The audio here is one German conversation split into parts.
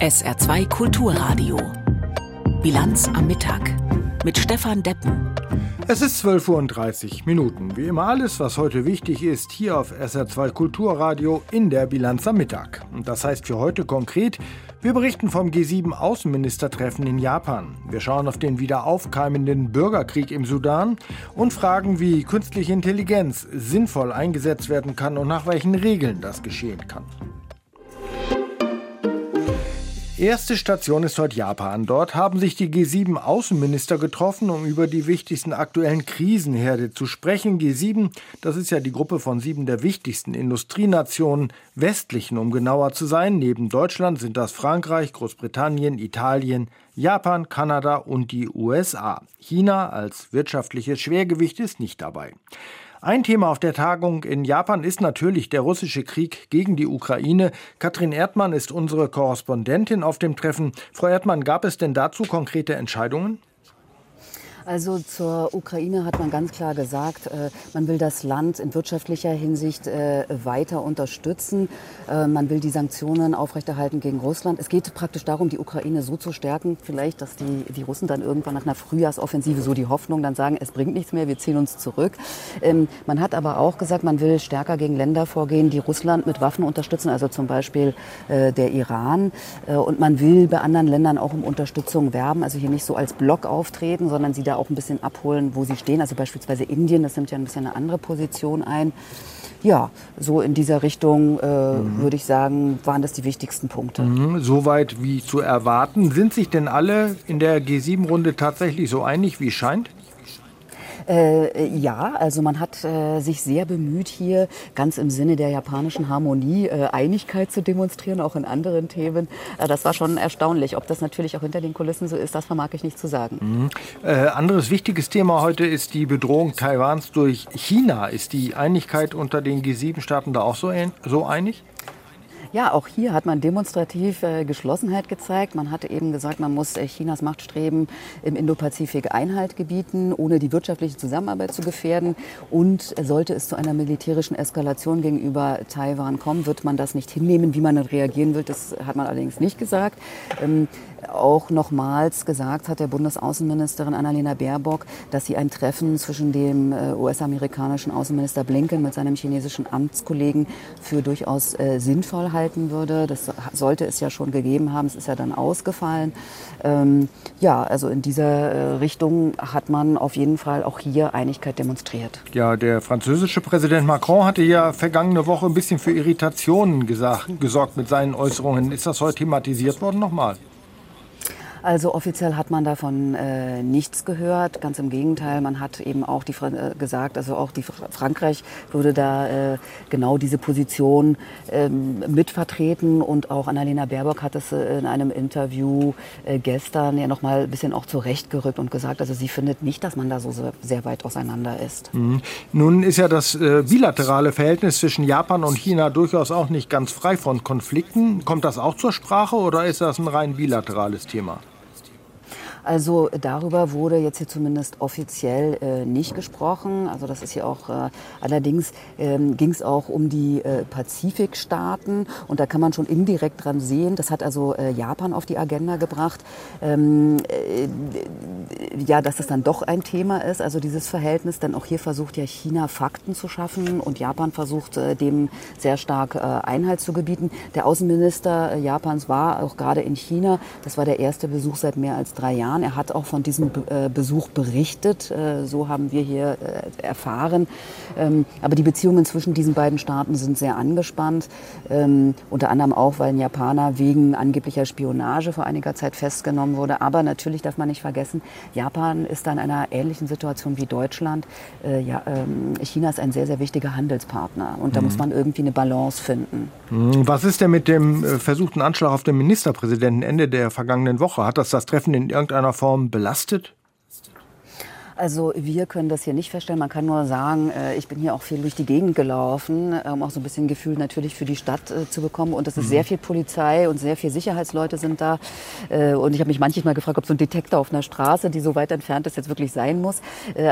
SR2 Kulturradio. Bilanz am Mittag mit Stefan Deppen. Es ist 12.30 Uhr Minuten. Wie immer alles, was heute wichtig ist, hier auf SR2 Kulturradio in der Bilanz am Mittag. Und das heißt für heute konkret, wir berichten vom G7-Außenministertreffen in Japan. Wir schauen auf den wieder aufkeimenden Bürgerkrieg im Sudan und fragen, wie künstliche Intelligenz sinnvoll eingesetzt werden kann und nach welchen Regeln das geschehen kann. Erste Station ist heute Japan. Dort haben sich die G7-Außenminister getroffen, um über die wichtigsten aktuellen Krisenherde zu sprechen. G7, das ist ja die Gruppe von sieben der wichtigsten Industrienationen, westlichen, um genauer zu sein. Neben Deutschland sind das Frankreich, Großbritannien, Italien, Japan, Kanada und die USA. China als wirtschaftliches Schwergewicht ist nicht dabei. Ein Thema auf der Tagung in Japan ist natürlich der russische Krieg gegen die Ukraine. Katrin Erdmann ist unsere Korrespondentin auf dem Treffen. Frau Erdmann, gab es denn dazu konkrete Entscheidungen? Also zur Ukraine hat man ganz klar gesagt, äh, man will das Land in wirtschaftlicher Hinsicht äh, weiter unterstützen. Äh, man will die Sanktionen aufrechterhalten gegen Russland. Es geht praktisch darum, die Ukraine so zu stärken, vielleicht, dass die, die Russen dann irgendwann nach einer Frühjahrsoffensive so die Hoffnung dann sagen, es bringt nichts mehr, wir ziehen uns zurück. Ähm, man hat aber auch gesagt, man will stärker gegen Länder vorgehen, die Russland mit Waffen unterstützen, also zum Beispiel der Iran. Und man will bei anderen Ländern auch um Unterstützung werben, also hier nicht so als Block auftreten, sondern sie da auch ein bisschen abholen, wo sie stehen. Also beispielsweise Indien, das nimmt ja ein bisschen eine andere Position ein. Ja, so in dieser Richtung äh, mhm. würde ich sagen, waren das die wichtigsten Punkte. Mhm, Soweit wie zu erwarten. Sind sich denn alle in der G7-Runde tatsächlich so einig, wie es scheint? Äh, ja, also man hat äh, sich sehr bemüht, hier ganz im Sinne der japanischen Harmonie äh, Einigkeit zu demonstrieren, auch in anderen Themen. Äh, das war schon erstaunlich. Ob das natürlich auch hinter den Kulissen so ist, das vermag ich nicht zu sagen. Mhm. Äh, anderes wichtiges Thema heute ist die Bedrohung Taiwans durch China. Ist die Einigkeit unter den G7-Staaten da auch so, so einig? Ja, auch hier hat man demonstrativ äh, Geschlossenheit gezeigt. Man hatte eben gesagt, man muss äh, Chinas Machtstreben im Indopazifik Einhalt gebieten, ohne die wirtschaftliche Zusammenarbeit zu gefährden. Und sollte es zu einer militärischen Eskalation gegenüber Taiwan kommen, wird man das nicht hinnehmen. Wie man dann reagieren wird, das hat man allerdings nicht gesagt. Ähm, auch nochmals gesagt hat der Bundesaußenministerin Annalena Baerbock, dass sie ein Treffen zwischen dem äh, US-amerikanischen Außenminister Blinken mit seinem chinesischen Amtskollegen für durchaus äh, sinnvoll halten würde. Das sollte es ja schon gegeben haben. Es ist ja dann ausgefallen. Ähm, ja, also in dieser äh, Richtung hat man auf jeden Fall auch hier Einigkeit demonstriert. Ja, der französische Präsident Macron hatte ja vergangene Woche ein bisschen für Irritationen gesagt, gesorgt mit seinen Äußerungen. Ist das heute thematisiert worden nochmal? Also offiziell hat man davon äh, nichts gehört. Ganz im Gegenteil, man hat eben auch die, äh, gesagt, also auch die Frankreich würde da äh, genau diese Position ähm, mitvertreten und auch Annalena Baerbock hat es äh, in einem Interview äh, gestern ja noch mal ein bisschen auch zurechtgerückt und gesagt, also sie findet nicht, dass man da so sehr weit auseinander ist. Mhm. Nun ist ja das äh, bilaterale Verhältnis zwischen Japan und China durchaus auch nicht ganz frei von Konflikten. Kommt das auch zur Sprache oder ist das ein rein bilaterales Thema? Also darüber wurde jetzt hier zumindest offiziell äh, nicht gesprochen. Also das ist ja auch, äh, allerdings ähm, ging es auch um die äh, Pazifikstaaten und da kann man schon indirekt dran sehen, das hat also äh, Japan auf die Agenda gebracht, ähm, äh, ja, dass es dann doch ein Thema ist, also dieses Verhältnis, denn auch hier versucht ja China Fakten zu schaffen und Japan versucht äh, dem sehr stark Einhalt zu gebieten. Der Außenminister Japans war auch gerade in China, das war der erste Besuch seit mehr als drei Jahren. Jahren. Er hat auch von diesem äh, Besuch berichtet. Äh, so haben wir hier äh, erfahren. Ähm, aber die Beziehungen zwischen diesen beiden Staaten sind sehr angespannt. Ähm, unter anderem auch, weil ein Japaner wegen angeblicher Spionage vor einiger Zeit festgenommen wurde. Aber natürlich darf man nicht vergessen, Japan ist da in einer ähnlichen Situation wie Deutschland. Ähm, China ist ein sehr, sehr wichtiger Handelspartner. Und da mhm. muss man irgendwie eine Balance finden. Mhm. Was ist denn mit dem versuchten Anschlag auf den Ministerpräsidenten Ende der vergangenen Woche? Hat das das Treffen in irgendeiner irgendeiner Form belastet? Also wir können das hier nicht feststellen. Man kann nur sagen, äh, ich bin hier auch viel durch die Gegend gelaufen, äh, um auch so ein bisschen Gefühl natürlich für die Stadt äh, zu bekommen. Und es ist mhm. sehr viel Polizei und sehr viel Sicherheitsleute sind da. Und ich habe mich manchmal gefragt, ob so ein Detektor auf einer Straße, die so weit entfernt ist, jetzt wirklich sein muss.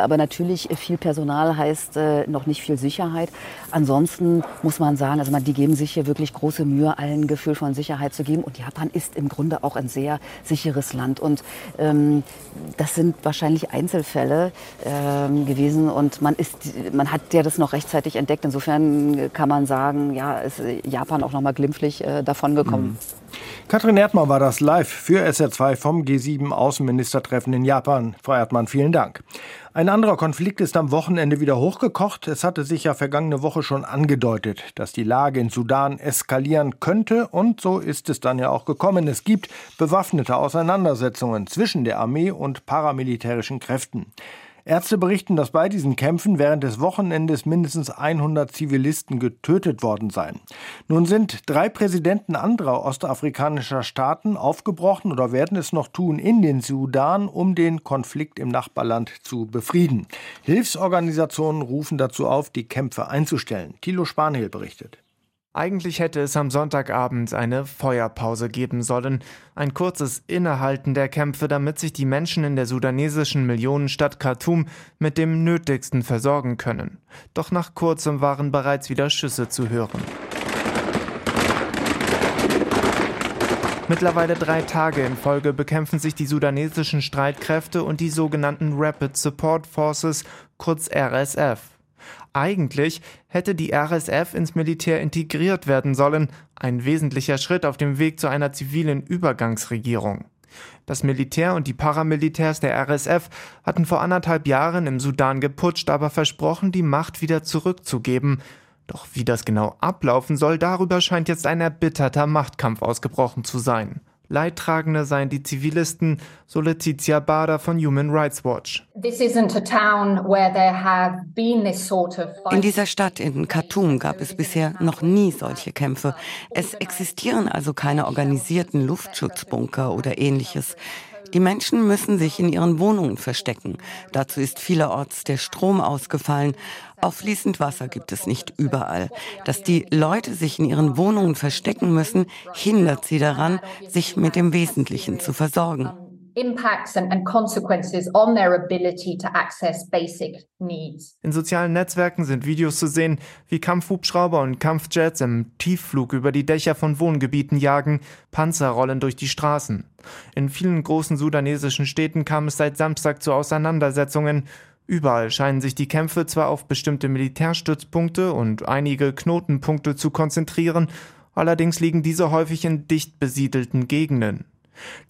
Aber natürlich viel Personal heißt noch nicht viel Sicherheit. Ansonsten muss man sagen, also man, die geben sich hier wirklich große Mühe, allen ein Gefühl von Sicherheit zu geben. Und Japan ist im Grunde auch ein sehr sicheres Land. Und ähm, das sind wahrscheinlich Einzelfälle ähm, gewesen. Und man, ist, man hat ja das noch rechtzeitig entdeckt. Insofern kann man sagen, ja, ist Japan auch noch mal glimpflich äh, davongekommen. Mhm. Katrin Erdmann war das live für SR2 vom G7 Außenministertreffen in Japan. Frau Erdmann, vielen Dank. Ein anderer Konflikt ist am Wochenende wieder hochgekocht. Es hatte sich ja vergangene Woche schon angedeutet, dass die Lage in Sudan eskalieren könnte. Und so ist es dann ja auch gekommen. Es gibt bewaffnete Auseinandersetzungen zwischen der Armee und paramilitärischen Kräften. Ärzte berichten, dass bei diesen Kämpfen während des Wochenendes mindestens 100 Zivilisten getötet worden seien. Nun sind drei Präsidenten anderer ostafrikanischer Staaten aufgebrochen oder werden es noch tun in den Sudan, um den Konflikt im Nachbarland zu befrieden. Hilfsorganisationen rufen dazu auf, die Kämpfe einzustellen. Thilo Spanhiel berichtet. Eigentlich hätte es am Sonntagabend eine Feuerpause geben sollen, ein kurzes Innehalten der Kämpfe, damit sich die Menschen in der sudanesischen Millionenstadt Khartoum mit dem Nötigsten versorgen können. Doch nach kurzem waren bereits wieder Schüsse zu hören. Mittlerweile drei Tage in Folge bekämpfen sich die sudanesischen Streitkräfte und die sogenannten Rapid Support Forces, kurz RSF. Eigentlich hätte die RSF ins Militär integriert werden sollen, ein wesentlicher Schritt auf dem Weg zu einer zivilen Übergangsregierung. Das Militär und die Paramilitärs der RSF hatten vor anderthalb Jahren im Sudan geputscht, aber versprochen, die Macht wieder zurückzugeben. Doch wie das genau ablaufen soll, darüber scheint jetzt ein erbitterter Machtkampf ausgebrochen zu sein. Leidtragende seien die Zivilisten, so Letizia Bader von Human Rights Watch. In dieser Stadt, in Khartoum, gab es bisher noch nie solche Kämpfe. Es existieren also keine organisierten Luftschutzbunker oder ähnliches. Die Menschen müssen sich in ihren Wohnungen verstecken. Dazu ist vielerorts der Strom ausgefallen. Auch fließend Wasser gibt es nicht überall. Dass die Leute sich in ihren Wohnungen verstecken müssen, hindert sie daran, sich mit dem Wesentlichen zu versorgen impacts and, and consequences on their ability to access basic needs. In sozialen Netzwerken sind Videos zu sehen, wie Kampfhubschrauber und Kampfjets im Tiefflug über die Dächer von Wohngebieten jagen, Panzer rollen durch die Straßen. In vielen großen sudanesischen Städten kam es seit Samstag zu Auseinandersetzungen. Überall scheinen sich die Kämpfe zwar auf bestimmte Militärstützpunkte und einige Knotenpunkte zu konzentrieren, allerdings liegen diese häufig in dicht besiedelten Gegenden.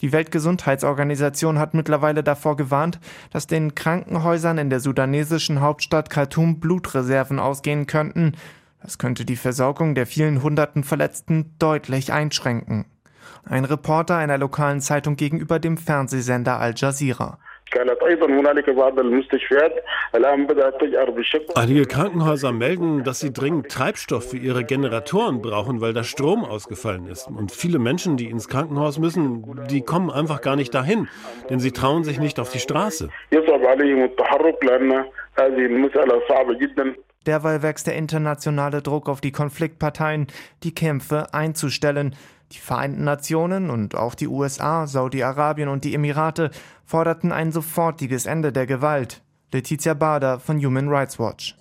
Die Weltgesundheitsorganisation hat mittlerweile davor gewarnt, dass den Krankenhäusern in der sudanesischen Hauptstadt Khartoum Blutreserven ausgehen könnten. Das könnte die Versorgung der vielen hunderten Verletzten deutlich einschränken. Ein Reporter einer lokalen Zeitung gegenüber dem Fernsehsender Al Jazeera. Einige Krankenhäuser melden, dass sie dringend Treibstoff für ihre Generatoren brauchen, weil der Strom ausgefallen ist. Und viele Menschen, die ins Krankenhaus müssen, die kommen einfach gar nicht dahin, denn sie trauen sich nicht auf die Straße. Derweil wächst der internationale Druck auf die Konfliktparteien, die Kämpfe einzustellen. Die Vereinten Nationen und auch die USA, Saudi-Arabien und die Emirate forderten ein sofortiges Ende der Gewalt. Letizia Bader von Human Rights Watch.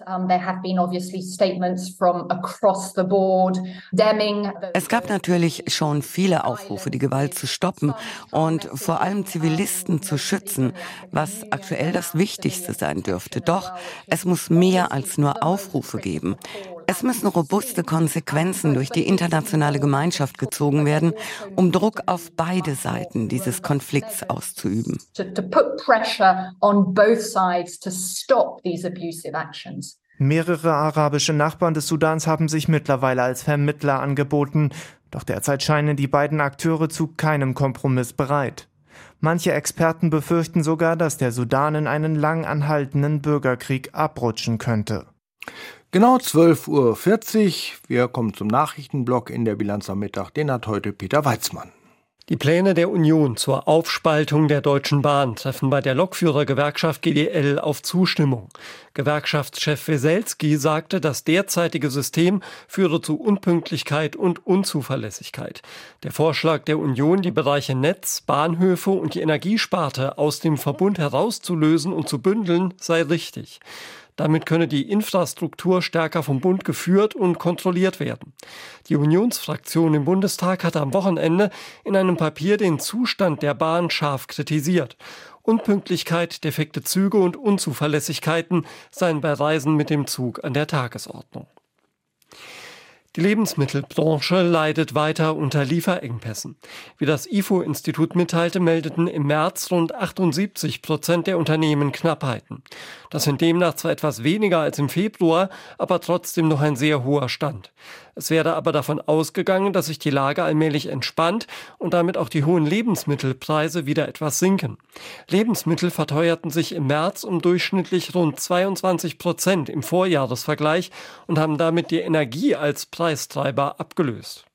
Es gab natürlich schon viele Aufrufe, die Gewalt zu stoppen und vor allem Zivilisten zu schützen, was aktuell das Wichtigste sein dürfte. Doch es muss mehr als nur Aufrufe geben. Es müssen robuste Konsequenzen durch die internationale Gemeinschaft gezogen werden, um Druck auf beide Seiten dieses Konflikts auszuüben. Mehrere arabische Nachbarn des Sudans haben sich mittlerweile als Vermittler angeboten, doch derzeit scheinen die beiden Akteure zu keinem Kompromiss bereit. Manche Experten befürchten sogar, dass der Sudan in einen lang anhaltenden Bürgerkrieg abrutschen könnte. Genau 12.40 Uhr. Wir kommen zum Nachrichtenblock in der Bilanz am Mittag. Den hat heute Peter Weizmann. Die Pläne der Union zur Aufspaltung der Deutschen Bahn treffen bei der Lokführergewerkschaft GDL auf Zustimmung. Gewerkschaftschef Weselski sagte, das derzeitige System führe zu Unpünktlichkeit und Unzuverlässigkeit. Der Vorschlag der Union, die Bereiche Netz, Bahnhöfe und die Energiesparte aus dem Verbund herauszulösen und zu bündeln, sei richtig. Damit könne die Infrastruktur stärker vom Bund geführt und kontrolliert werden. Die Unionsfraktion im Bundestag hatte am Wochenende in einem Papier den Zustand der Bahn scharf kritisiert. Unpünktlichkeit, defekte Züge und Unzuverlässigkeiten seien bei Reisen mit dem Zug an der Tagesordnung. Die Lebensmittelbranche leidet weiter unter Lieferengpässen. Wie das IFO-Institut mitteilte, meldeten im März rund 78 Prozent der Unternehmen Knappheiten. Das sind demnach zwar etwas weniger als im Februar, aber trotzdem noch ein sehr hoher Stand. Es werde aber davon ausgegangen, dass sich die Lage allmählich entspannt und damit auch die hohen Lebensmittelpreise wieder etwas sinken. Lebensmittel verteuerten sich im März um durchschnittlich rund 22 Prozent im Vorjahresvergleich und haben damit die Energie als Preistreiber abgelöst.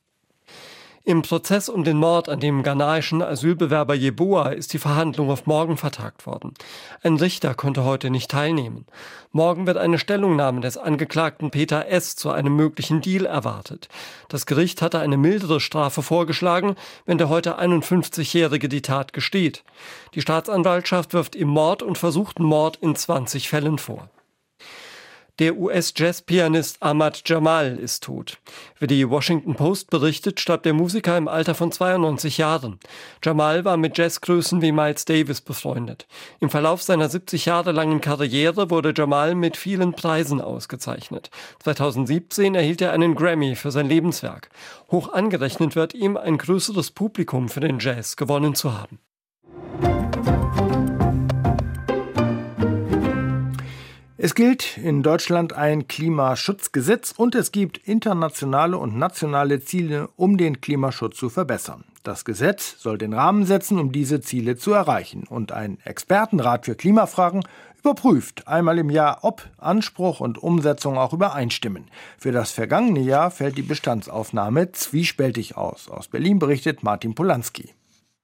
Im Prozess um den Mord an dem ghanaischen Asylbewerber Jeboa ist die Verhandlung auf morgen vertagt worden. Ein Richter konnte heute nicht teilnehmen. Morgen wird eine Stellungnahme des Angeklagten Peter S. zu einem möglichen Deal erwartet. Das Gericht hatte eine mildere Strafe vorgeschlagen, wenn der heute 51-Jährige die Tat gesteht. Die Staatsanwaltschaft wirft ihm Mord und versuchten Mord in 20 Fällen vor. Der US-Jazz-Pianist Ahmad Jamal ist tot. Wie die Washington Post berichtet, starb der Musiker im Alter von 92 Jahren. Jamal war mit Jazzgrößen wie Miles Davis befreundet. Im Verlauf seiner 70 Jahre langen Karriere wurde Jamal mit vielen Preisen ausgezeichnet. 2017 erhielt er einen Grammy für sein Lebenswerk. Hoch angerechnet wird ihm, ein größeres Publikum für den Jazz gewonnen zu haben. Es gilt in Deutschland ein Klimaschutzgesetz und es gibt internationale und nationale Ziele, um den Klimaschutz zu verbessern. Das Gesetz soll den Rahmen setzen, um diese Ziele zu erreichen. Und ein Expertenrat für Klimafragen überprüft einmal im Jahr, ob Anspruch und Umsetzung auch übereinstimmen. Für das vergangene Jahr fällt die Bestandsaufnahme zwiespältig aus. Aus Berlin berichtet Martin Polanski.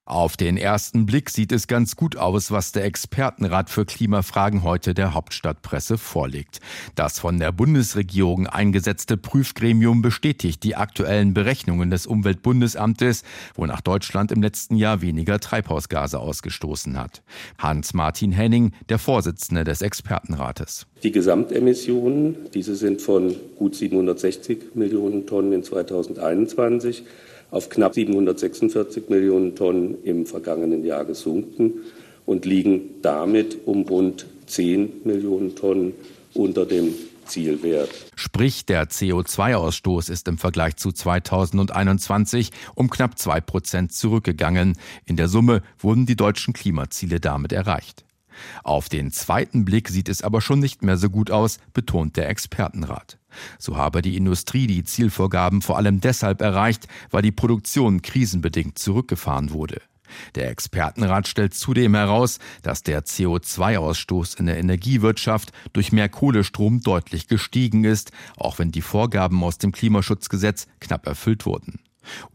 Auf den ersten Blick sieht es ganz gut aus, was der Expertenrat für Klimafragen heute der Hauptstadtpresse vorlegt. Das von der Bundesregierung eingesetzte Prüfgremium bestätigt die aktuellen Berechnungen des Umweltbundesamtes, wonach Deutschland im letzten Jahr weniger Treibhausgase ausgestoßen hat. Hans-Martin Henning, der Vorsitzende des Expertenrates. Die Gesamtemissionen, diese sind von gut 760 Millionen Tonnen in 2021 auf knapp 746 Millionen Tonnen im vergangenen Jahr gesunken und liegen damit um rund 10 Millionen Tonnen unter dem Zielwert. Sprich, der CO2-Ausstoß ist im Vergleich zu 2021 um knapp zwei Prozent zurückgegangen. In der Summe wurden die deutschen Klimaziele damit erreicht. Auf den zweiten Blick sieht es aber schon nicht mehr so gut aus, betont der Expertenrat. So habe die Industrie die Zielvorgaben vor allem deshalb erreicht, weil die Produktion krisenbedingt zurückgefahren wurde. Der Expertenrat stellt zudem heraus, dass der CO2-Ausstoß in der Energiewirtschaft durch mehr Kohlestrom deutlich gestiegen ist, auch wenn die Vorgaben aus dem Klimaschutzgesetz knapp erfüllt wurden.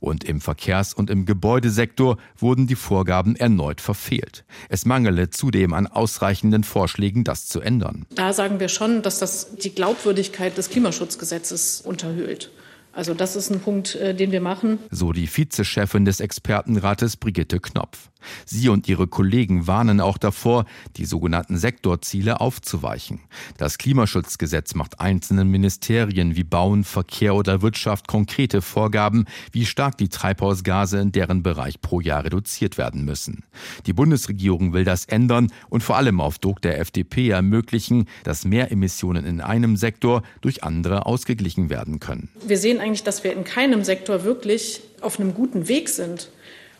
Und im Verkehrs- und im Gebäudesektor wurden die Vorgaben erneut verfehlt. Es mangele zudem an ausreichenden Vorschlägen, das zu ändern. Da sagen wir schon, dass das die Glaubwürdigkeit des Klimaschutzgesetzes unterhöhlt. Also das ist ein Punkt, äh, den wir machen. So die Vizechefin des Expertenrates Brigitte Knopf. Sie und ihre Kollegen warnen auch davor, die sogenannten Sektorziele aufzuweichen. Das Klimaschutzgesetz macht einzelnen Ministerien wie Bauen, Verkehr oder Wirtschaft konkrete Vorgaben, wie stark die Treibhausgase in deren Bereich pro Jahr reduziert werden müssen. Die Bundesregierung will das ändern und vor allem auf Druck der FDP ermöglichen, dass mehr Emissionen in einem Sektor durch andere ausgeglichen werden können. Wir sehen eigentlich, dass wir in keinem Sektor wirklich auf einem guten Weg sind.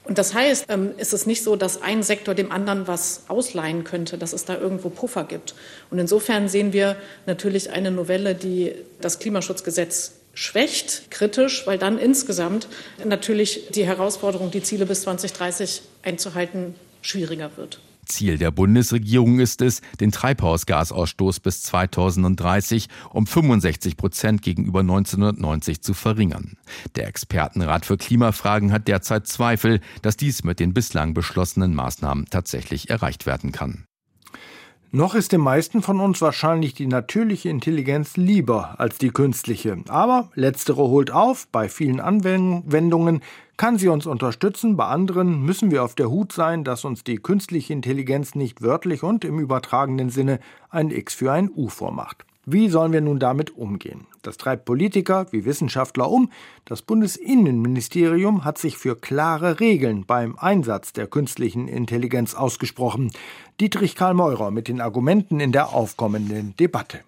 Und das heißt, ähm, ist es nicht so, dass ein Sektor dem anderen was ausleihen könnte, dass es da irgendwo Puffer gibt. Und insofern sehen wir natürlich eine Novelle, die das Klimaschutzgesetz schwächt, kritisch, weil dann insgesamt natürlich die Herausforderung, die Ziele bis 2030 einzuhalten, schwieriger wird. Ziel der Bundesregierung ist es, den Treibhausgasausstoß bis 2030 um 65 Prozent gegenüber 1990 zu verringern. Der Expertenrat für Klimafragen hat derzeit Zweifel, dass dies mit den bislang beschlossenen Maßnahmen tatsächlich erreicht werden kann. Noch ist den meisten von uns wahrscheinlich die natürliche Intelligenz lieber als die künstliche. Aber letztere holt auf. Bei vielen Anwendungen kann sie uns unterstützen. Bei anderen müssen wir auf der Hut sein, dass uns die künstliche Intelligenz nicht wörtlich und im übertragenen Sinne ein X für ein U vormacht. Wie sollen wir nun damit umgehen? Das treibt Politiker wie Wissenschaftler um. Das Bundesinnenministerium hat sich für klare Regeln beim Einsatz der künstlichen Intelligenz ausgesprochen. Dietrich Karl Meurer mit den Argumenten in der aufkommenden Debatte.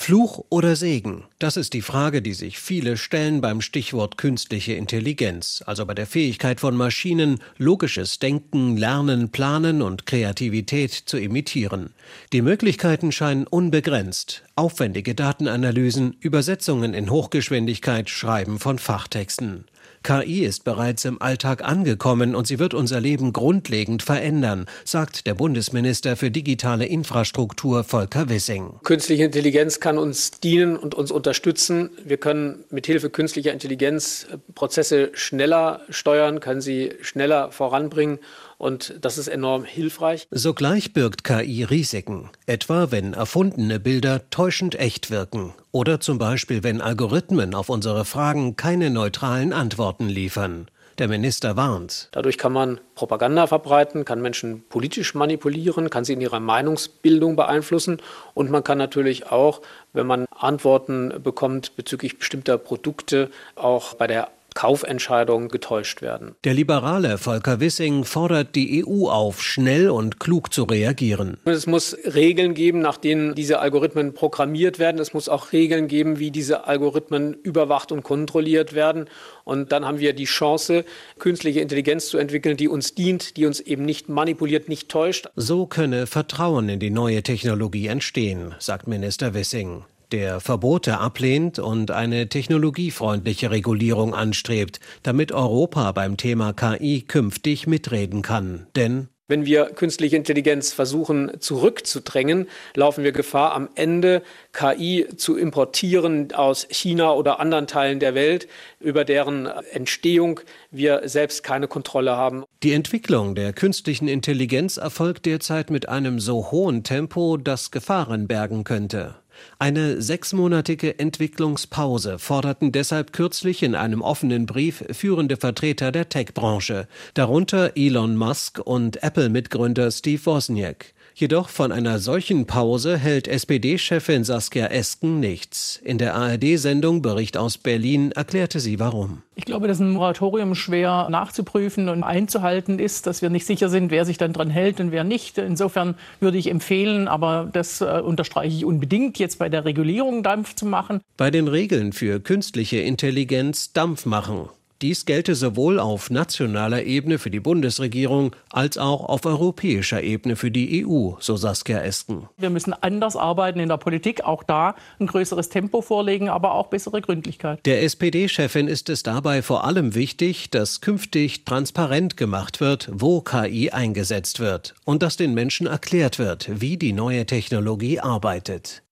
Fluch oder Segen? Das ist die Frage, die sich viele stellen beim Stichwort künstliche Intelligenz, also bei der Fähigkeit von Maschinen, logisches Denken, Lernen, Planen und Kreativität zu imitieren. Die Möglichkeiten scheinen unbegrenzt. Aufwendige Datenanalysen, Übersetzungen in Hochgeschwindigkeit, Schreiben von Fachtexten. KI ist bereits im Alltag angekommen und sie wird unser Leben grundlegend verändern, sagt der Bundesminister für digitale Infrastruktur Volker Wissing. Künstliche Intelligenz kann uns dienen und uns unterstützen. Wir können mit Hilfe künstlicher Intelligenz Prozesse schneller steuern, können sie schneller voranbringen und das ist enorm hilfreich. Sogleich birgt KI Risiken, etwa wenn erfundene Bilder täuschend echt wirken oder zum Beispiel wenn Algorithmen auf unsere Fragen keine neutralen Antworten liefern. Der Minister warnt. Dadurch kann man Propaganda verbreiten, kann Menschen politisch manipulieren, kann sie in ihrer Meinungsbildung beeinflussen und man kann natürlich auch, wenn man Antworten bekommt bezüglich bestimmter Produkte, auch bei der Kaufentscheidungen getäuscht werden. Der liberale Volker Wissing fordert die EU auf, schnell und klug zu reagieren. Es muss Regeln geben, nach denen diese Algorithmen programmiert werden. Es muss auch Regeln geben, wie diese Algorithmen überwacht und kontrolliert werden. Und dann haben wir die Chance, künstliche Intelligenz zu entwickeln, die uns dient, die uns eben nicht manipuliert, nicht täuscht. So könne Vertrauen in die neue Technologie entstehen, sagt Minister Wissing der Verbote ablehnt und eine technologiefreundliche Regulierung anstrebt, damit Europa beim Thema KI künftig mitreden kann. Denn wenn wir künstliche Intelligenz versuchen zurückzudrängen, laufen wir Gefahr, am Ende KI zu importieren aus China oder anderen Teilen der Welt, über deren Entstehung wir selbst keine Kontrolle haben. Die Entwicklung der künstlichen Intelligenz erfolgt derzeit mit einem so hohen Tempo, dass Gefahren bergen könnte. Eine sechsmonatige Entwicklungspause forderten deshalb kürzlich in einem offenen Brief führende Vertreter der Tech-Branche, darunter Elon Musk und Apple-Mitgründer Steve Wozniak. Jedoch von einer solchen Pause hält SPD-Chefin Saskia Esken nichts. In der ARD-Sendung Bericht aus Berlin erklärte sie warum. Ich glaube, dass ein Moratorium schwer nachzuprüfen und einzuhalten ist, dass wir nicht sicher sind, wer sich dann dran hält und wer nicht. Insofern würde ich empfehlen, aber das äh, unterstreiche ich unbedingt, jetzt bei der Regulierung Dampf zu machen. Bei den Regeln für künstliche Intelligenz Dampf machen. Dies gelte sowohl auf nationaler Ebene für die Bundesregierung als auch auf europäischer Ebene für die EU, so Saskia Esken. Wir müssen anders arbeiten in der Politik, auch da ein größeres Tempo vorlegen, aber auch bessere Gründlichkeit. Der SPD-Chefin ist es dabei vor allem wichtig, dass künftig transparent gemacht wird, wo KI eingesetzt wird und dass den Menschen erklärt wird, wie die neue Technologie arbeitet.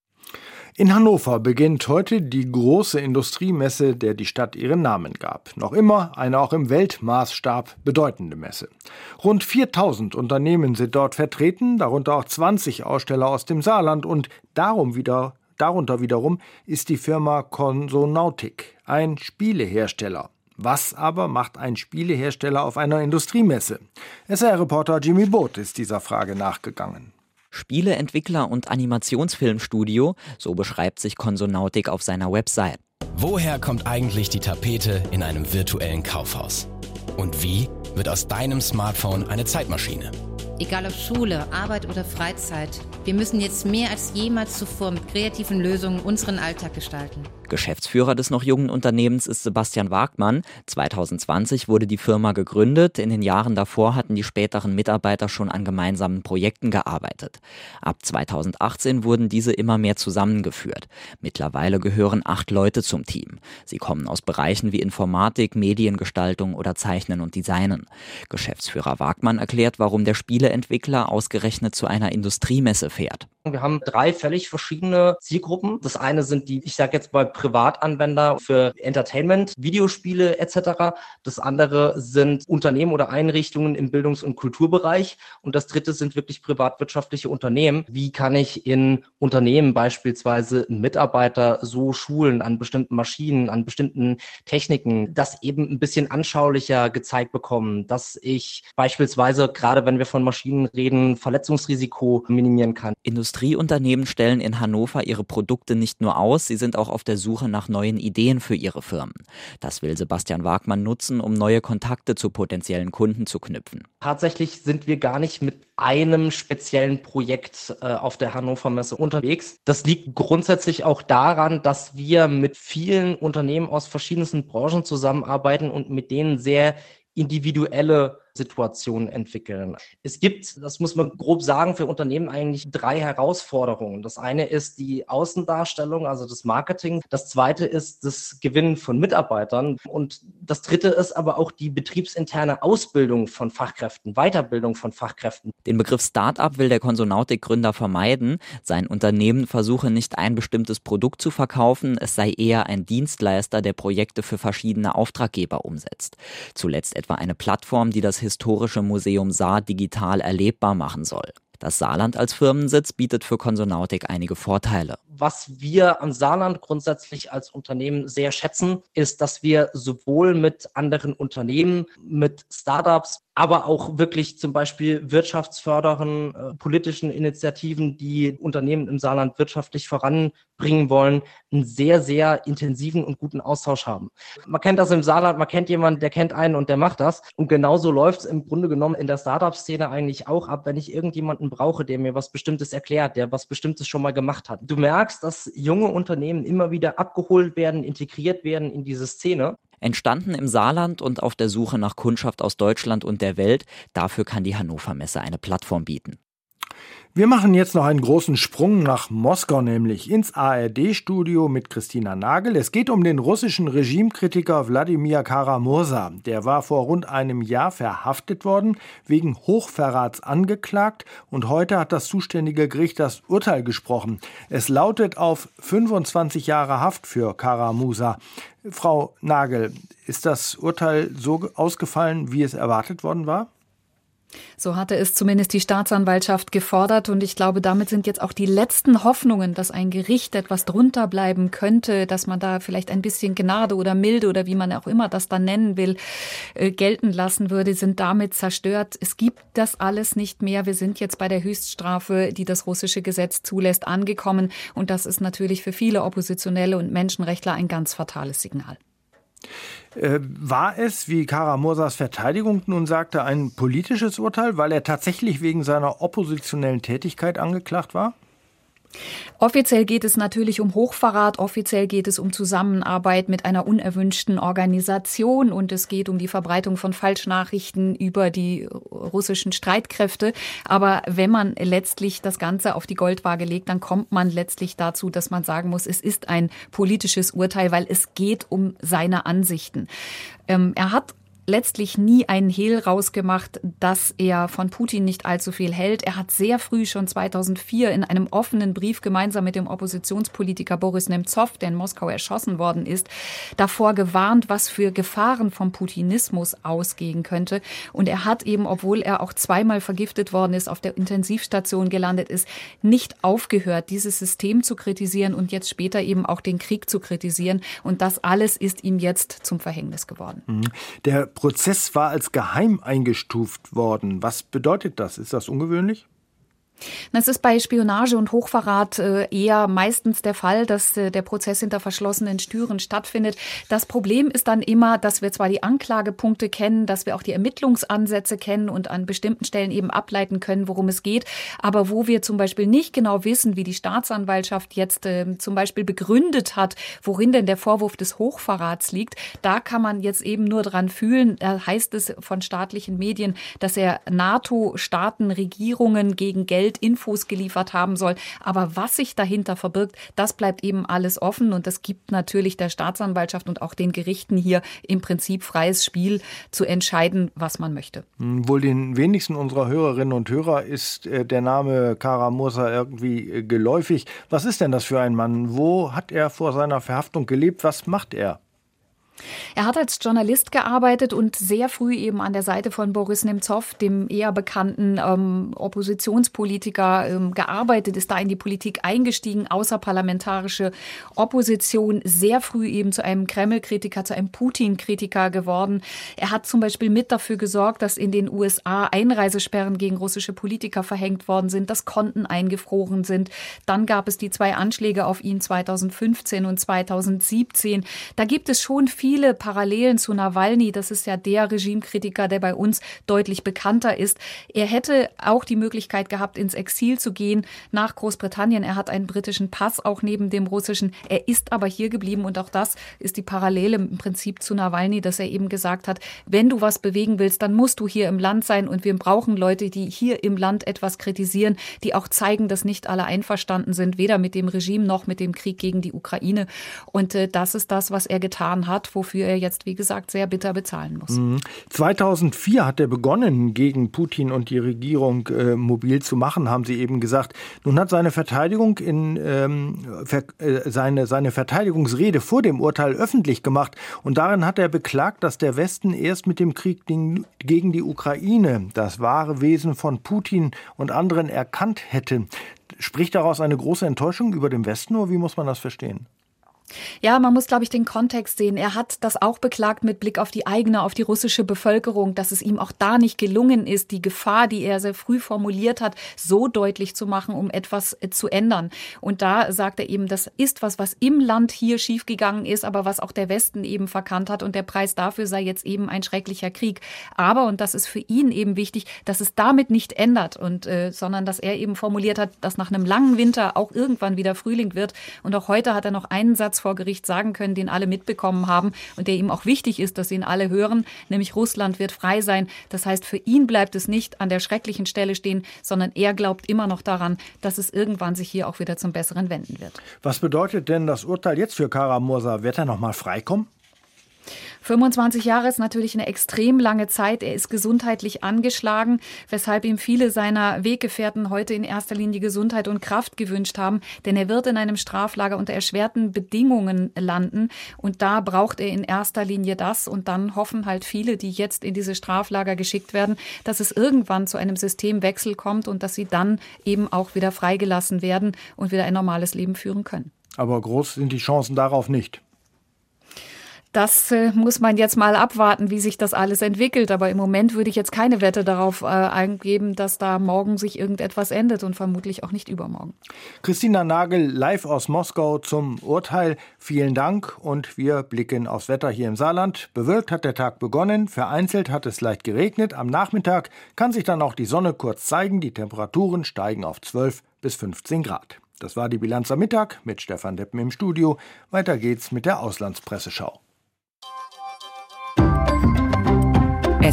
In Hannover beginnt heute die große Industriemesse, der die Stadt ihren Namen gab. Noch immer eine auch im Weltmaßstab bedeutende Messe. Rund 4000 Unternehmen sind dort vertreten, darunter auch 20 Aussteller aus dem Saarland und darum wieder, darunter wiederum ist die Firma Consonautic, ein Spielehersteller. Was aber macht ein Spielehersteller auf einer Industriemesse? SR-Reporter Jimmy Boot ist dieser Frage nachgegangen. Spieleentwickler und Animationsfilmstudio, so beschreibt sich Konsonautik auf seiner Website. Woher kommt eigentlich die Tapete in einem virtuellen Kaufhaus? Und wie wird aus deinem Smartphone eine Zeitmaschine? Egal ob Schule, Arbeit oder Freizeit, wir müssen jetzt mehr als jemals zuvor mit kreativen Lösungen unseren Alltag gestalten. Geschäftsführer des noch jungen Unternehmens ist Sebastian Wagmann. 2020 wurde die Firma gegründet. In den Jahren davor hatten die späteren Mitarbeiter schon an gemeinsamen Projekten gearbeitet. Ab 2018 wurden diese immer mehr zusammengeführt. Mittlerweile gehören acht Leute zum Team. Sie kommen aus Bereichen wie Informatik, Mediengestaltung oder Zeichnen und Designen. Geschäftsführer Wagmann erklärt, warum der Spieleentwickler ausgerechnet zu einer Industriemesse fährt. Wir haben drei völlig verschiedene Zielgruppen. Das eine sind die, ich sage jetzt mal Privatanwender für Entertainment, Videospiele etc. Das andere sind Unternehmen oder Einrichtungen im Bildungs- und Kulturbereich. Und das dritte sind wirklich privatwirtschaftliche Unternehmen. Wie kann ich in Unternehmen beispielsweise Mitarbeiter so schulen an bestimmten Maschinen, an bestimmten Techniken, das eben ein bisschen anschaulicher gezeigt bekommen, dass ich beispielsweise, gerade wenn wir von Maschinen reden, Verletzungsrisiko minimieren kann. Industrie Industrieunternehmen stellen in Hannover ihre Produkte nicht nur aus, sie sind auch auf der Suche nach neuen Ideen für ihre Firmen. Das will Sebastian Wagmann nutzen, um neue Kontakte zu potenziellen Kunden zu knüpfen. Tatsächlich sind wir gar nicht mit einem speziellen Projekt äh, auf der Hannover Messe unterwegs. Das liegt grundsätzlich auch daran, dass wir mit vielen Unternehmen aus verschiedensten Branchen zusammenarbeiten und mit denen sehr individuelle Situationen entwickeln. Es gibt, das muss man grob sagen, für Unternehmen eigentlich drei Herausforderungen. Das eine ist die Außendarstellung, also das Marketing. Das zweite ist das Gewinnen von Mitarbeitern. Und das dritte ist aber auch die betriebsinterne Ausbildung von Fachkräften, Weiterbildung von Fachkräften. Den Begriff Startup will der Konsonautik-Gründer vermeiden. Sein Unternehmen versuche nicht ein bestimmtes Produkt zu verkaufen, es sei eher ein Dienstleister, der Projekte für verschiedene Auftraggeber umsetzt. Zuletzt etwa eine Plattform, die das Historische Museum Saar digital erlebbar machen soll. Das Saarland als Firmensitz bietet für Konsonautik einige Vorteile. Was wir am Saarland grundsätzlich als Unternehmen sehr schätzen, ist, dass wir sowohl mit anderen Unternehmen, mit Startups, aber auch wirklich zum Beispiel wirtschaftsfördernden äh, politischen Initiativen, die Unternehmen im Saarland wirtschaftlich voranbringen wollen, einen sehr, sehr intensiven und guten Austausch haben. Man kennt das im Saarland, man kennt jemanden, der kennt einen und der macht das. Und genauso läuft es im Grunde genommen in der Startup-Szene eigentlich auch ab, wenn ich irgendjemanden brauche, der mir was Bestimmtes erklärt, der was Bestimmtes schon mal gemacht hat. Du merkst, dass junge Unternehmen immer wieder abgeholt werden, integriert werden in diese Szene. Entstanden im Saarland und auf der Suche nach Kundschaft aus Deutschland und der Welt, dafür kann die Hannover Messe eine Plattform bieten. Wir machen jetzt noch einen großen Sprung nach Moskau, nämlich ins ARD-Studio mit Christina Nagel. Es geht um den russischen Regimekritiker Wladimir Karamursa. Der war vor rund einem Jahr verhaftet worden, wegen Hochverrats angeklagt und heute hat das zuständige Gericht das Urteil gesprochen. Es lautet auf 25 Jahre Haft für Karamursa. Frau Nagel, ist das Urteil so ausgefallen, wie es erwartet worden war? So hatte es zumindest die Staatsanwaltschaft gefordert. Und ich glaube, damit sind jetzt auch die letzten Hoffnungen, dass ein Gericht etwas drunter bleiben könnte, dass man da vielleicht ein bisschen Gnade oder Milde oder wie man auch immer das dann nennen will, äh, gelten lassen würde, sind damit zerstört. Es gibt das alles nicht mehr. Wir sind jetzt bei der Höchststrafe, die das russische Gesetz zulässt, angekommen. Und das ist natürlich für viele Oppositionelle und Menschenrechtler ein ganz fatales Signal. Äh, war es, wie Kara Mursas Verteidigung nun sagte, ein politisches Urteil, weil er tatsächlich wegen seiner oppositionellen Tätigkeit angeklagt war? Offiziell geht es natürlich um Hochverrat, offiziell geht es um Zusammenarbeit mit einer unerwünschten Organisation und es geht um die Verbreitung von Falschnachrichten über die russischen Streitkräfte. Aber wenn man letztlich das Ganze auf die Goldwaage legt, dann kommt man letztlich dazu, dass man sagen muss, es ist ein politisches Urteil, weil es geht um seine Ansichten. Ähm, er hat letztlich nie einen Hehl rausgemacht, dass er von Putin nicht allzu viel hält. Er hat sehr früh, schon 2004, in einem offenen Brief gemeinsam mit dem Oppositionspolitiker Boris Nemtsov, der in Moskau erschossen worden ist, davor gewarnt, was für Gefahren vom Putinismus ausgehen könnte. Und er hat eben, obwohl er auch zweimal vergiftet worden ist, auf der Intensivstation gelandet ist, nicht aufgehört, dieses System zu kritisieren und jetzt später eben auch den Krieg zu kritisieren. Und das alles ist ihm jetzt zum Verhängnis geworden. Mhm. Der Prozess war als geheim eingestuft worden. Was bedeutet das? Ist das ungewöhnlich? Es ist bei Spionage und Hochverrat äh, eher meistens der Fall, dass äh, der Prozess hinter verschlossenen Türen stattfindet. Das Problem ist dann immer, dass wir zwar die Anklagepunkte kennen, dass wir auch die Ermittlungsansätze kennen und an bestimmten Stellen eben ableiten können, worum es geht, aber wo wir zum Beispiel nicht genau wissen, wie die Staatsanwaltschaft jetzt äh, zum Beispiel begründet hat, worin denn der Vorwurf des Hochverrats liegt, da kann man jetzt eben nur dran fühlen. Da heißt es von staatlichen Medien, dass er NATO-Staaten, Regierungen gegen Geld Geld Infos geliefert haben soll. Aber was sich dahinter verbirgt, das bleibt eben alles offen und das gibt natürlich der Staatsanwaltschaft und auch den Gerichten hier im Prinzip freies Spiel zu entscheiden, was man möchte. Hm, wohl den wenigsten unserer Hörerinnen und Hörer ist äh, der Name Kara Mursa irgendwie äh, geläufig. Was ist denn das für ein Mann? Wo hat er vor seiner Verhaftung gelebt? Was macht er? Er hat als Journalist gearbeitet und sehr früh eben an der Seite von Boris Nemtsov, dem eher bekannten ähm, Oppositionspolitiker, ähm, gearbeitet, ist da in die Politik eingestiegen, außerparlamentarische Opposition, sehr früh eben zu einem Kreml-Kritiker, zu einem Putin-Kritiker geworden. Er hat zum Beispiel mit dafür gesorgt, dass in den USA Einreisesperren gegen russische Politiker verhängt worden sind, dass Konten eingefroren sind. Dann gab es die zwei Anschläge auf ihn 2015 und 2017. Da gibt es schon viel viele Parallelen zu Nawalny. Das ist ja der Regimekritiker, der bei uns deutlich bekannter ist. Er hätte auch die Möglichkeit gehabt, ins Exil zu gehen nach Großbritannien. Er hat einen britischen Pass, auch neben dem russischen. Er ist aber hier geblieben und auch das ist die Parallele im Prinzip zu Nawalny, dass er eben gesagt hat, wenn du was bewegen willst, dann musst du hier im Land sein und wir brauchen Leute, die hier im Land etwas kritisieren, die auch zeigen, dass nicht alle einverstanden sind, weder mit dem Regime noch mit dem Krieg gegen die Ukraine. Und äh, das ist das, was er getan hat wofür er jetzt, wie gesagt, sehr bitter bezahlen muss. 2004 mhm. hat er begonnen, gegen Putin und die Regierung äh, mobil zu machen, haben Sie eben gesagt. Nun hat seine Verteidigung in ähm, ver, äh, seine, seine Verteidigungsrede vor dem Urteil öffentlich gemacht und darin hat er beklagt, dass der Westen erst mit dem Krieg gegen die Ukraine das wahre Wesen von Putin und anderen erkannt hätte. Spricht daraus eine große Enttäuschung über den Westen oder wie muss man das verstehen? Ja, man muss, glaube ich, den Kontext sehen. Er hat das auch beklagt mit Blick auf die eigene, auf die russische Bevölkerung, dass es ihm auch da nicht gelungen ist, die Gefahr, die er sehr früh formuliert hat, so deutlich zu machen, um etwas äh, zu ändern. Und da sagt er eben, das ist was, was im Land hier schiefgegangen ist, aber was auch der Westen eben verkannt hat. Und der Preis dafür sei jetzt eben ein schrecklicher Krieg. Aber, und das ist für ihn eben wichtig, dass es damit nicht ändert und, äh, sondern dass er eben formuliert hat, dass nach einem langen Winter auch irgendwann wieder Frühling wird. Und auch heute hat er noch einen Satz Satz vor Gericht sagen können, den alle mitbekommen haben und der ihm auch wichtig ist, dass ihn alle hören, nämlich Russland wird frei sein. Das heißt, für ihn bleibt es nicht an der schrecklichen Stelle stehen, sondern er glaubt immer noch daran, dass es irgendwann sich hier auch wieder zum Besseren wenden wird. Was bedeutet denn das Urteil jetzt für Kara Mursa? Wird er noch mal freikommen? 25 Jahre ist natürlich eine extrem lange Zeit. Er ist gesundheitlich angeschlagen, weshalb ihm viele seiner Weggefährten heute in erster Linie Gesundheit und Kraft gewünscht haben. Denn er wird in einem Straflager unter erschwerten Bedingungen landen. Und da braucht er in erster Linie das. Und dann hoffen halt viele, die jetzt in diese Straflager geschickt werden, dass es irgendwann zu einem Systemwechsel kommt und dass sie dann eben auch wieder freigelassen werden und wieder ein normales Leben führen können. Aber groß sind die Chancen darauf nicht. Das äh, muss man jetzt mal abwarten, wie sich das alles entwickelt. Aber im Moment würde ich jetzt keine Wette darauf äh, eingeben, dass da morgen sich irgendetwas endet und vermutlich auch nicht übermorgen. Christina Nagel live aus Moskau zum Urteil. Vielen Dank und wir blicken aufs Wetter hier im Saarland. Bewölkt hat der Tag begonnen, vereinzelt hat es leicht geregnet. Am Nachmittag kann sich dann auch die Sonne kurz zeigen. Die Temperaturen steigen auf 12 bis 15 Grad. Das war die Bilanz am Mittag mit Stefan Deppen im Studio. Weiter geht's mit der Auslandspresseschau.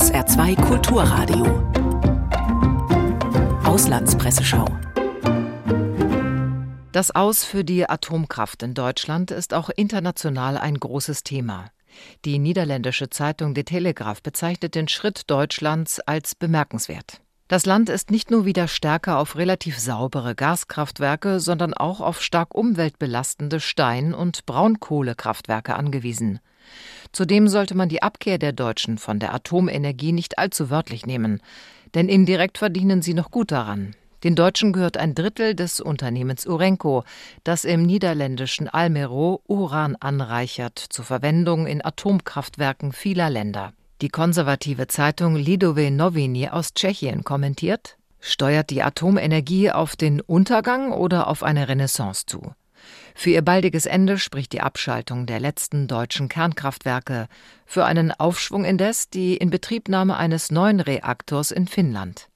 SR2 Kulturradio. Auslandspresseschau. Das Aus für die Atomkraft in Deutschland ist auch international ein großes Thema. Die niederländische Zeitung De Telegraaf bezeichnet den Schritt Deutschlands als bemerkenswert. Das Land ist nicht nur wieder stärker auf relativ saubere Gaskraftwerke, sondern auch auf stark umweltbelastende Stein- und Braunkohlekraftwerke angewiesen. Zudem sollte man die Abkehr der Deutschen von der Atomenergie nicht allzu wörtlich nehmen, denn indirekt verdienen sie noch gut daran. Den Deutschen gehört ein Drittel des Unternehmens Urenco, das im niederländischen Almero Uran anreichert zur Verwendung in Atomkraftwerken vieler Länder. Die konservative Zeitung Lidové Noviny aus Tschechien kommentiert Steuert die Atomenergie auf den Untergang oder auf eine Renaissance zu? Für ihr baldiges Ende spricht die Abschaltung der letzten deutschen Kernkraftwerke, für einen Aufschwung indes die Inbetriebnahme eines neuen Reaktors in Finnland.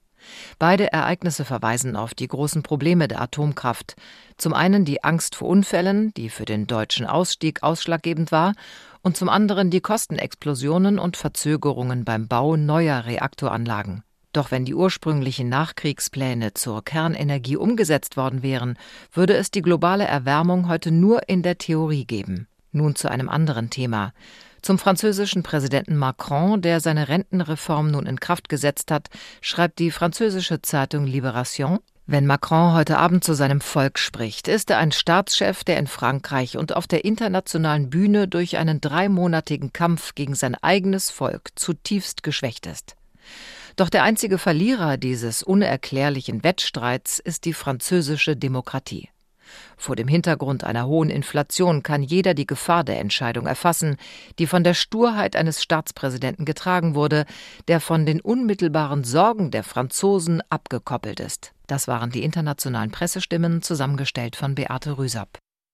Beide Ereignisse verweisen auf die großen Probleme der Atomkraft. Zum einen die Angst vor Unfällen, die für den deutschen Ausstieg ausschlaggebend war, und zum anderen die Kostenexplosionen und Verzögerungen beim Bau neuer Reaktoranlagen. Doch wenn die ursprünglichen Nachkriegspläne zur Kernenergie umgesetzt worden wären, würde es die globale Erwärmung heute nur in der Theorie geben. Nun zu einem anderen Thema. Zum französischen Präsidenten Macron, der seine Rentenreform nun in Kraft gesetzt hat, schreibt die französische Zeitung Libération, wenn Macron heute Abend zu seinem Volk spricht, ist er ein Staatschef, der in Frankreich und auf der internationalen Bühne durch einen dreimonatigen Kampf gegen sein eigenes Volk zutiefst geschwächt ist. Doch der einzige Verlierer dieses unerklärlichen Wettstreits ist die französische Demokratie. Vor dem Hintergrund einer hohen Inflation kann jeder die Gefahr der Entscheidung erfassen, die von der Sturheit eines Staatspräsidenten getragen wurde, der von den unmittelbaren Sorgen der Franzosen abgekoppelt ist. Das waren die internationalen Pressestimmen, zusammengestellt von Beate Rüsap.